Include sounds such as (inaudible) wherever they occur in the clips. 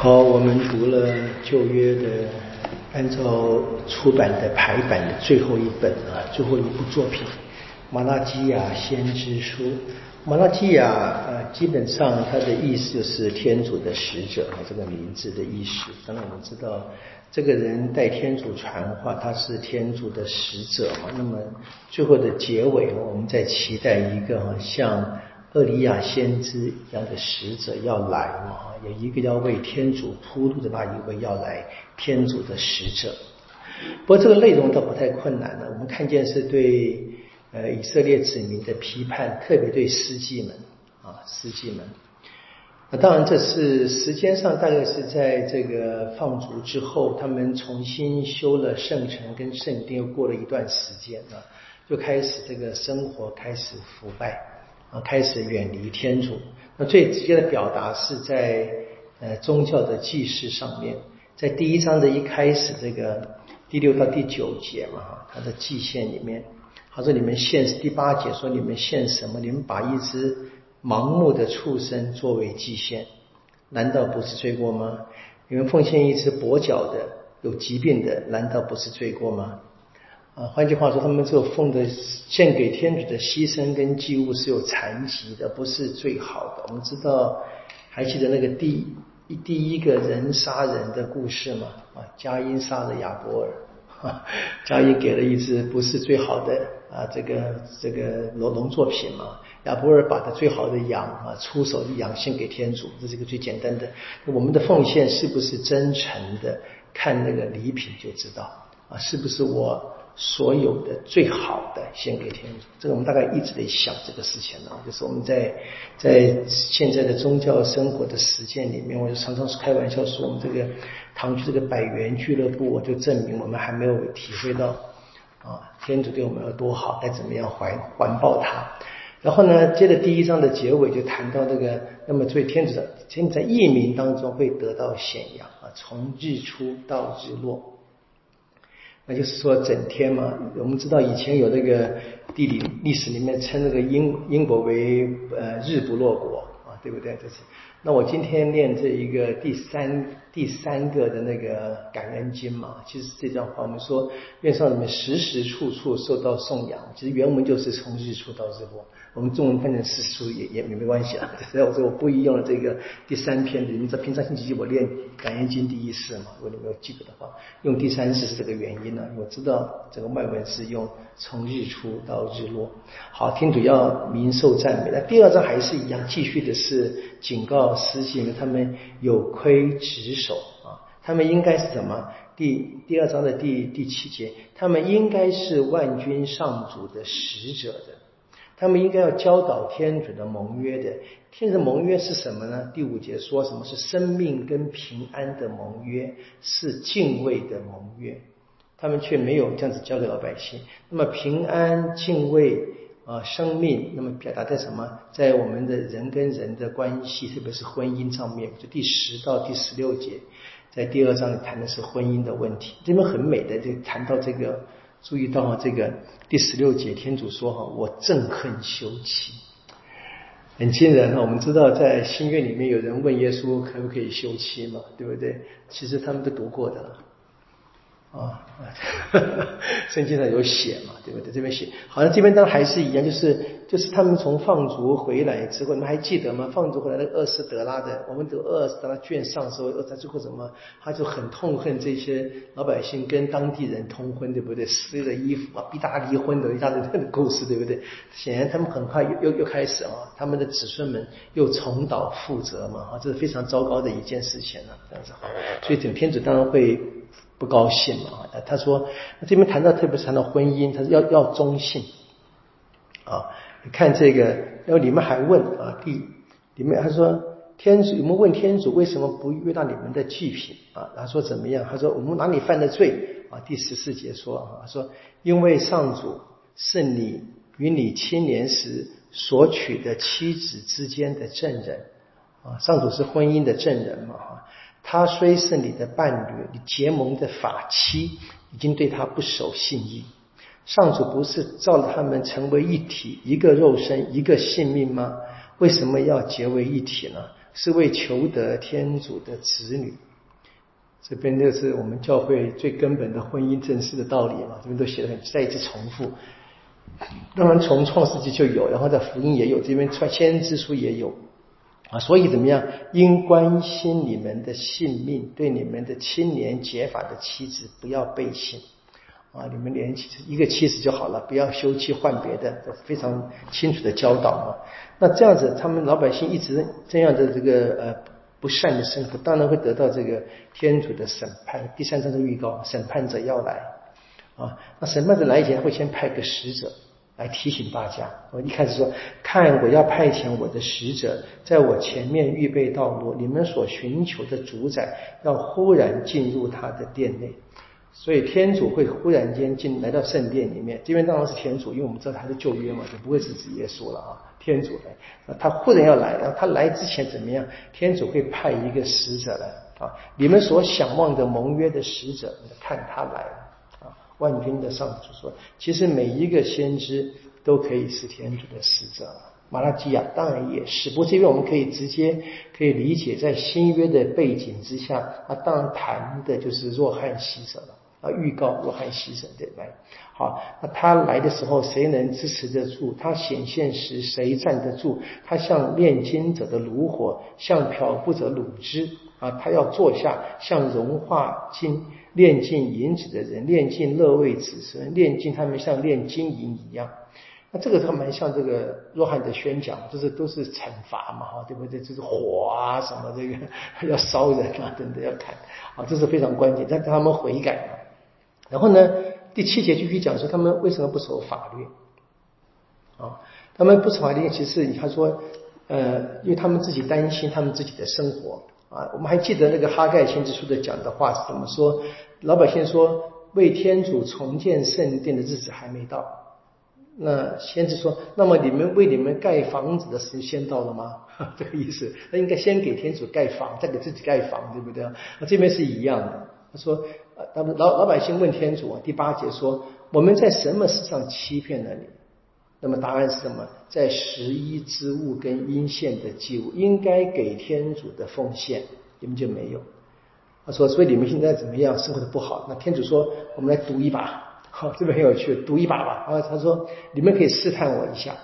好，我们读了旧约的，按照出版的排版的最后一本啊，最后一部作品《马拉基亚先知书》。马拉基亚呃，基本上它的意思就是天主的使者啊，这个名字的意思。当然我们知道，这个人代天主传话，他是天主的使者嘛。那么最后的结尾，我们在期待一个像。厄里亚先知一样的使者要来嘛？有一个要为天主铺路的那一位要来，天主的使者。不过这个内容倒不太困难了。我们看见是对呃以色列子民的批判，特别对司机们啊司机们。那当然这是时间上大概是在这个放逐之后，他们重新修了圣城跟圣殿，又过了一段时间啊，就开始这个生活开始腐败。啊，开始远离天主。那最直接的表达是在呃宗教的祭祀上面，在第一章的一开始这个第六到第九节嘛，哈，它的祭献里面，他说你们献第八节说你们献什么？你们把一只盲目的畜生作为祭献，难道不是罪过吗？你们奉献一只跛脚的、有疾病的，难道不是罪过吗？啊，换句话说，他们这奉的献给天主的牺牲跟祭物是有残疾的，不是最好的。我们知道，还记得那个第一第一个人杀人的故事吗？啊，佳音杀了亚伯尔，佳音给了一只不是最好的啊，这个这个农农作品嘛。亚伯尔把他最好的羊啊，出手的羊献给天主，这是一个最简单的。我们的奉献是不是真诚的？看那个礼品就知道啊，是不是我？所有的最好的献给天主，这个我们大概一直在想这个事情呢，就是我们在在现在的宗教生活的实践里面，我就常常是开玩笑说，我们这个唐区这个百元俱乐部，我就证明我们还没有体会到啊，天主对我们有多好，该怎么样还还报他。然后呢，接着第一章的结尾就谈到这个，那么所以天主在天主在异民当中会得到显扬啊，从日出到日落。那就是说，整天嘛，我们知道以前有那个地理历史里面称那个英英国为呃日不落国啊，对不对？这是。那我今天念这一个第三第三个的那个感恩经嘛，其实这段话我们说愿上你们时时处处受到颂扬，其实原文就是从日出到日落。我们中文翻成四书也也也没关系啊。(laughs) 所以我说我故意用了这个第三篇的，你们在平常星期一我练感恩经第一次嘛，如果你没有记得的话，用第三次是这个原因呢。我知道这个外文是用从日出到日落。好，天主要民受赞美。那第二章还是一样，继续的是警告司机们，他们有亏职守啊，他们应该是什么？第第二章的第第七节，他们应该是万军上主的使者的。他们应该要教导天主的盟约的，天主的盟约是什么呢？第五节说什么是生命跟平安的盟约，是敬畏的盟约，他们却没有这样子教给老百姓。那么平安、敬畏啊，生命，那么表达在什么？在我们的人跟人的关系，特别是婚姻上面，就第十到第十六节，在第二章里谈的是婚姻的问题，这边很美的就谈到这个。注意到这个第十六节，天主说：“哈，我憎恨休妻，很惊人哈。我们知道，在新约里面有人问耶稣可不可以休妻嘛，对不对？其实他们都读过的了。”啊，(laughs) 圣经上有写嘛，对不对？这边写，好像这边当然还是一样，就是就是他们从放逐回来之后，你们还记得吗？放逐回来那个厄斯德拉的，我们读厄斯德拉卷上时候，他最后怎么？他就很痛恨这些老百姓跟当地人通婚，对不对？撕了衣服啊，逼大离婚的一大堆的故事，对不对？显然他们很快又又又开始啊，他们的子孙们又重蹈覆辙嘛，啊，这是非常糟糕的一件事情了，这样子。所以整天子当然会。不高兴嘛？他说，这边谈到特别谈到婚姻，他说要要忠信啊。你看这个，然后你们还问啊，第里面他说天主，我们问天主为什么不遇到你们的祭品啊？他说怎么样？他说我们哪里犯的罪啊？第十四节说啊，他说因为上主是你与你青年时所娶的妻子之间的证人啊，上主是婚姻的证人嘛哈。他虽是你的伴侣，你结盟的法妻，已经对他不守信义。上主不是造了他们成为一体，一个肉身，一个性命吗？为什么要结为一体呢？是为求得天主的子女。这边就是我们教会最根本的婚姻正式的道理嘛，这边都写的很再一次重复。当然从创世纪就有，然后在福音也有，这边创先知书也有啊。所以怎么样？应关心你们的性命，对你们的青年结发的妻子不要背信啊。你们连一个妻子就好了，不要休妻换别的，非常清楚的教导嘛。那这样子，他们老百姓一直这样的这个呃不善的生活，当然会得到这个天主的审判。第三章的预告，审判者要来啊。那审判者来以前，会先派个使者。来提醒大家，我一开始说，看我要派遣我的使者，在我前面预备道路。你们所寻求的主宰，要忽然进入他的殿内。所以天主会忽然间进来到圣殿里面。这边当然是天主，因为我们知道他是旧约嘛，就不会是指耶稣了啊。天主来，他忽然要来，然后他来之前怎么样？天主会派一个使者来啊。你们所想望的盟约的使者，看他来。万军的上主说：“其实每一个先知都可以是天主的使者，马拉基亚当然也是。不过这边我们可以直接可以理解，在新约的背景之下，他当然谈的就是若翰洗者了啊，预告若翰洗者对来。好，那他来的时候，谁能支持得住？他显现时，谁站得住？他像炼金者的炉火，像漂浮者卤汁啊，他要坐下，像融化金。”炼尽银子的人，炼尽乐位子孙，炼尽他们像炼金银一样。那这个他蛮像这个若翰的宣讲，就是都是惩罚嘛，哈，对不对？就是火啊，什么这个 (laughs) 要烧人啊，等等要砍啊，这是非常关键，让他们悔改。然后呢，第七节继续讲说他们为什么不守法律啊？他们不守法律，其实他说，呃，因为他们自己担心他们自己的生活啊。我们还记得那个哈盖先知书的讲的话是怎么说？老百姓说：“为天主重建圣殿的日子还没到。”那先知说：“那么你们为你们盖房子的时间到了吗？” (laughs) 这个意思，那应该先给天主盖房，再给自己盖房，对不对？那这边是一样的。说：“呃，他们老老百姓问天主啊，第八节说：我们在什么事上欺骗了你？那么答案是什么？在十一之物跟阴线的祭物，应该给天主的奉献，你们就没有。”他说：“所以你们现在怎么样？生活的不好。那天主说：我们来赌一把，好，(laughs) 这边很有趣，赌一把吧。啊，他说：你们可以试探我一下。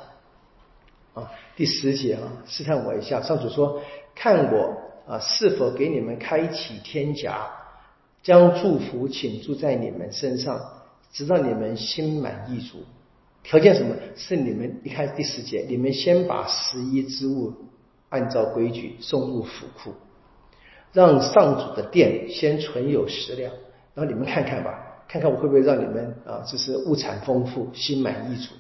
啊，第十节啊，试探我一下。上主说：看我啊，是否给你们开启天甲，将祝福倾注在你们身上，直到你们心满意足。条件什么？是你们一开始第十节，你们先把十一之物按照规矩送入府库。”让上主的殿先存有食粮，然后你们看看吧，看看我会不会让你们啊，就是物产丰富，心满意足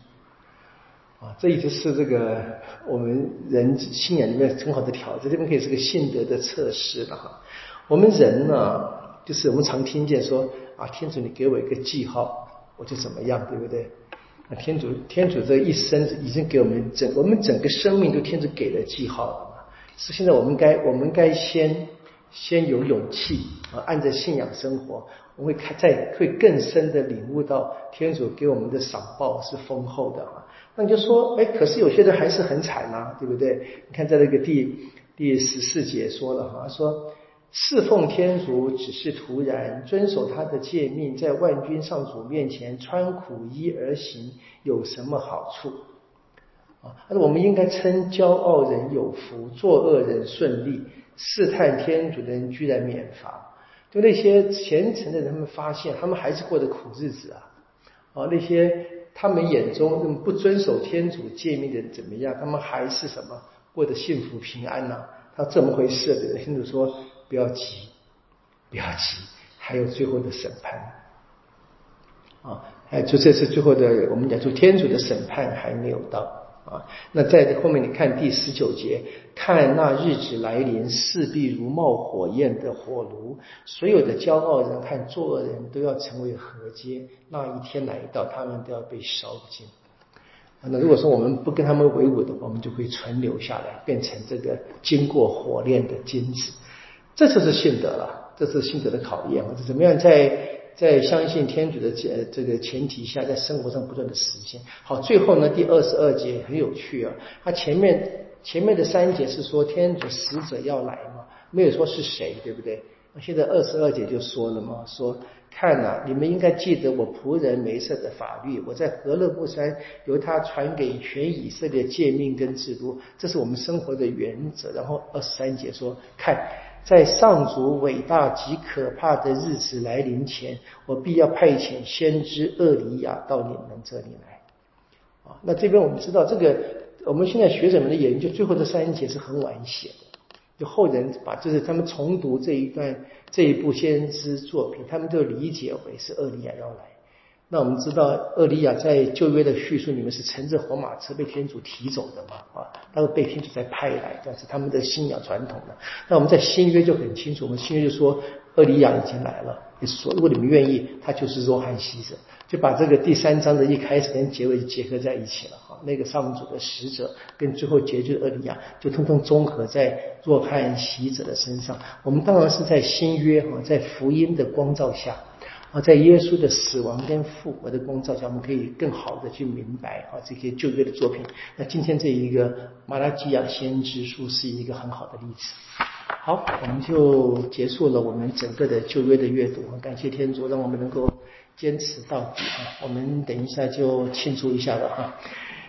啊。这一直是这个我们人信仰里面很好的条件，这边可以是个信德的测试了哈。我们人呢，就是我们常听见说啊，天主你给我一个记号，我就怎么样，对不对？那天主天主这一生已经给我们整我们整个生命都天主给了记号了嘛？是现在我们该我们该先。先有勇气啊，按着信仰生活，我们会开在会更深的领悟到天主给我们的赏报是丰厚的啊。那你就说，哎，可是有些人还是很惨呐，对不对？你看在那个第第十四节说了哈，说侍奉天主只是徒然，遵守他的诫命，在万军上主面前穿苦衣而行，有什么好处啊？那我们应该称骄傲人有福，作恶人顺利。试探天主的人居然免罚，就那些虔诚的人，们发现他们还是过着苦日子啊！啊，那些他们眼中那么不遵守天主诫命的人怎么样？他们还是什么过得幸福平安呢？他这么回事，天主说不要急，不要急，还有最后的审判啊！哎，就这次最后的，我们讲说天主的审判还没有到。啊，那在后面你看第十九节，看那日子来临，势必如冒火焰的火炉，所有的骄傲人和作恶人都要成为河阶，那一天来到，他们都要被烧尽。那如果说我们不跟他们为伍的话，我们就会存留下来，变成这个经过火炼的金子，这就是信德了，这是信德的考验，或者怎么样在。在相信天主的这这个前提下，在生活上不断的实现。好，最后呢，第二十二节很有趣啊。他前面前面的三节是说天主使者要来嘛，没有说是谁，对不对？那现在二十二节就说了嘛，说看呐，你们应该记得我仆人梅瑟的法律，我在何勒布山由他传给全以色列诫命跟制度，这是我们生活的原则。然后二十三节说，看在上主伟大及可怕的日子来临前，我必要派遣先知厄里亚到你们这里来。啊，那这边我们知道这个，我们现在学者们的研究，最后这三节是很晚写的。就后人把，就是他们重读这一段这一部先知作品，他们就理解为是厄利亚要来。那我们知道，厄利亚在旧约的叙述里面是乘着火马车被天主提走的嘛？啊，他是被天主再派来，但是他们的信仰传统的。那我们在新约就很清楚，我们新约就说厄利亚已经来了，也说如果你们愿意，他就是若翰西者。就把这个第三章的一开始跟结尾结合在一起了哈，那个上主的使者跟最后结局厄利亚就通通综合在若翰洗者的身上。我们当然是在新约哈，在福音的光照下啊，在耶稣的死亡跟复活的光照下，我们可以更好的去明白啊这些旧约的作品。那今天这一个马拉基亚先知书是一个很好的例子。好，我们就结束了我们整个的旧约的阅读。感谢天主，让我们能够。坚持到底啊！我们等一下就庆祝一下吧哈！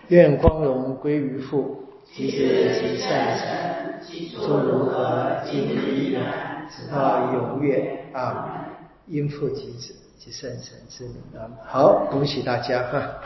愿光荣归于父，及子及善神，诸如何，今日依然，直到永远啊！因父及子及善神之名啊！好，恭喜大家哈！